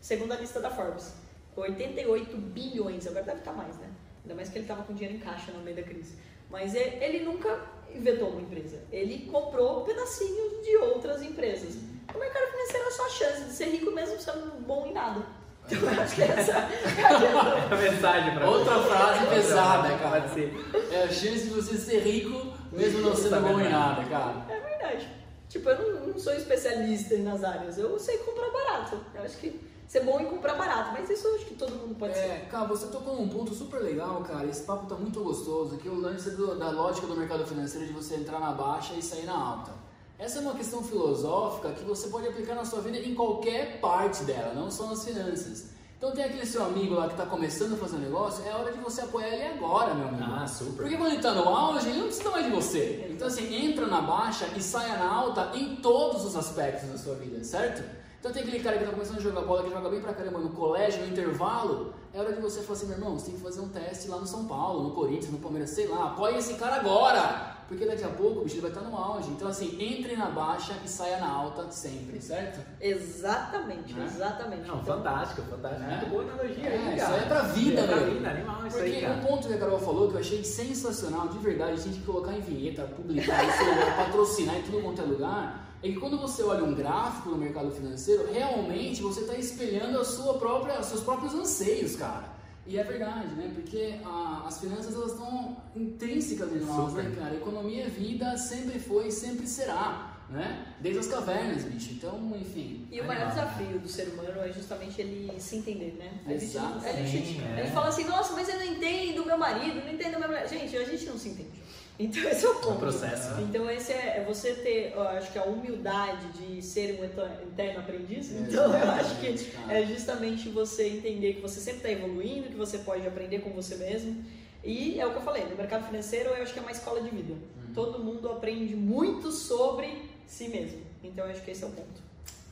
segundo a lista da Forbes. 88 bilhões, agora deve estar mais, né? Ainda mais que ele estava com dinheiro em caixa no meio da crise. Mas ele nunca inventou uma empresa. Ele comprou pedacinhos de outras empresas. O mercado financeiro é só a chance de ser rico mesmo sendo bom em nada. Então eu acho que essa é a questão. A mensagem pra Outra você. frase pesada, cara. Pode ser. É a chance de você ser rico mesmo não sendo bom em nada, cara. É verdade. Tipo, eu não, não sou especialista nas áreas. Eu sei comprar barato. Eu acho que ser bom em comprar barato. Mas isso eu acho que todo mundo pode ser. É, cara, você tocou num ponto super legal, cara. Esse papo tá muito gostoso. Que é o lance do- da lógica do mercado financeiro de você entrar na baixa e sair na alta. Essa é uma questão filosófica que você pode aplicar na sua vida em qualquer parte dela, não só nas finanças. Então tem aquele seu amigo lá que tá começando a fazer um negócio, é hora de você apoiar ele agora, meu amigo. Ah, super. Porque quando ele tá no auge, ele não precisa mais de você. Então assim, entra na baixa e saia na alta em todos os aspectos da sua vida, certo? Então tem aquele cara que tá começando a jogar bola, que joga bem pra caramba no colégio, no intervalo, é hora de você falar assim, meu irmão, você tem que fazer um teste lá no São Paulo, no Corinthians, no Palmeiras, sei lá, apoia esse cara agora! Porque daqui a pouco o bicho vai estar no auge. Então assim, entre na baixa e saia na alta sempre, certo? Exatamente, Né? exatamente. Não, Então, fantástico, fantástico. É. Muito boa analogia É, aí, isso cara. aí é pra vida, é pra velho. vida, animal isso Porque aí, cara. um ponto que a Carol falou que eu achei sensacional, de verdade, a gente tem que colocar em vinheta, publicar, isso, patrocinar em tudo quanto é lugar, é que quando você olha um gráfico no mercado financeiro, realmente você está espelhando a sua própria, os seus próprios anseios, cara. E é verdade, né? Porque ah, as finanças elas estão intrínsecas em nós, Super. né, cara? Economia é vida, sempre foi e sempre será, né? Desde as cavernas, bicho. Então, enfim. E o maior desafio do ser humano é justamente ele se entender, né? A gente, Exato. a gente, Sim, a é. gente fala assim, nossa, mas eu não entendo meu marido, não entendo minha mulher. Gente, a gente não se entende. Então esse é o É um ponto. processo. Então esse é, é você ter, eu acho que a humildade de ser um eterno aprendiz. É, Então eu acho que cara. é justamente você entender que você sempre está evoluindo, que você pode aprender com você mesmo. E é o que eu falei, no mercado financeiro eu acho que é uma escola de vida. Uhum. Todo mundo aprende muito sobre si mesmo. Então eu acho que esse é o ponto.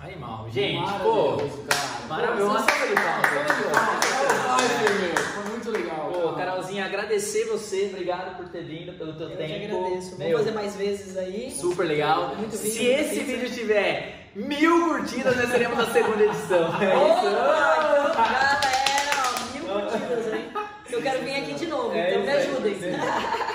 Animal. Gente, pô. Maravilhoso, cara. Maravilhoso. Pô, Uma salva de palmas. Salva de palmas. Ai, meu, Foi muito legal. Pô, cara. Carolzinha, agradecer você, obrigado por ter vindo, pelo teu Eu tempo. te agradeço. Vamos Meu, fazer mais vezes aí. Super legal. Muito vídeo, Se esse vídeo tiver mil curtidas, nós teremos a segunda edição. É isso. então, galera, mil curtidas, hein? Eu quero vir aqui de novo, É então me ajudem.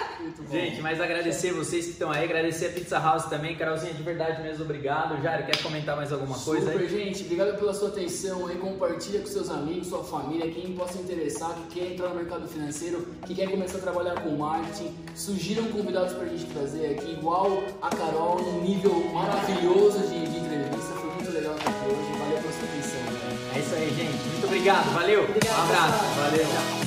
Gente, mas agradecer vocês que estão aí, agradecer a Pizza House também. Carolzinha, de verdade mesmo, obrigado. Jairo, quer comentar mais alguma coisa Super, aí? gente. Obrigado pela sua atenção aí. Compartilha com seus amigos, sua família, quem possa interessar, que quer entrar no mercado financeiro, que quer começar a trabalhar com marketing. Sugiram convidados pra gente trazer aqui, igual a Carol, num nível maravilhoso de, de entrevista. Foi muito legal estar aqui hoje. Valeu pela sua atenção, né? É isso aí, gente. Muito obrigado. Valeu. Obrigado, um abraço. pessoal. Valeu.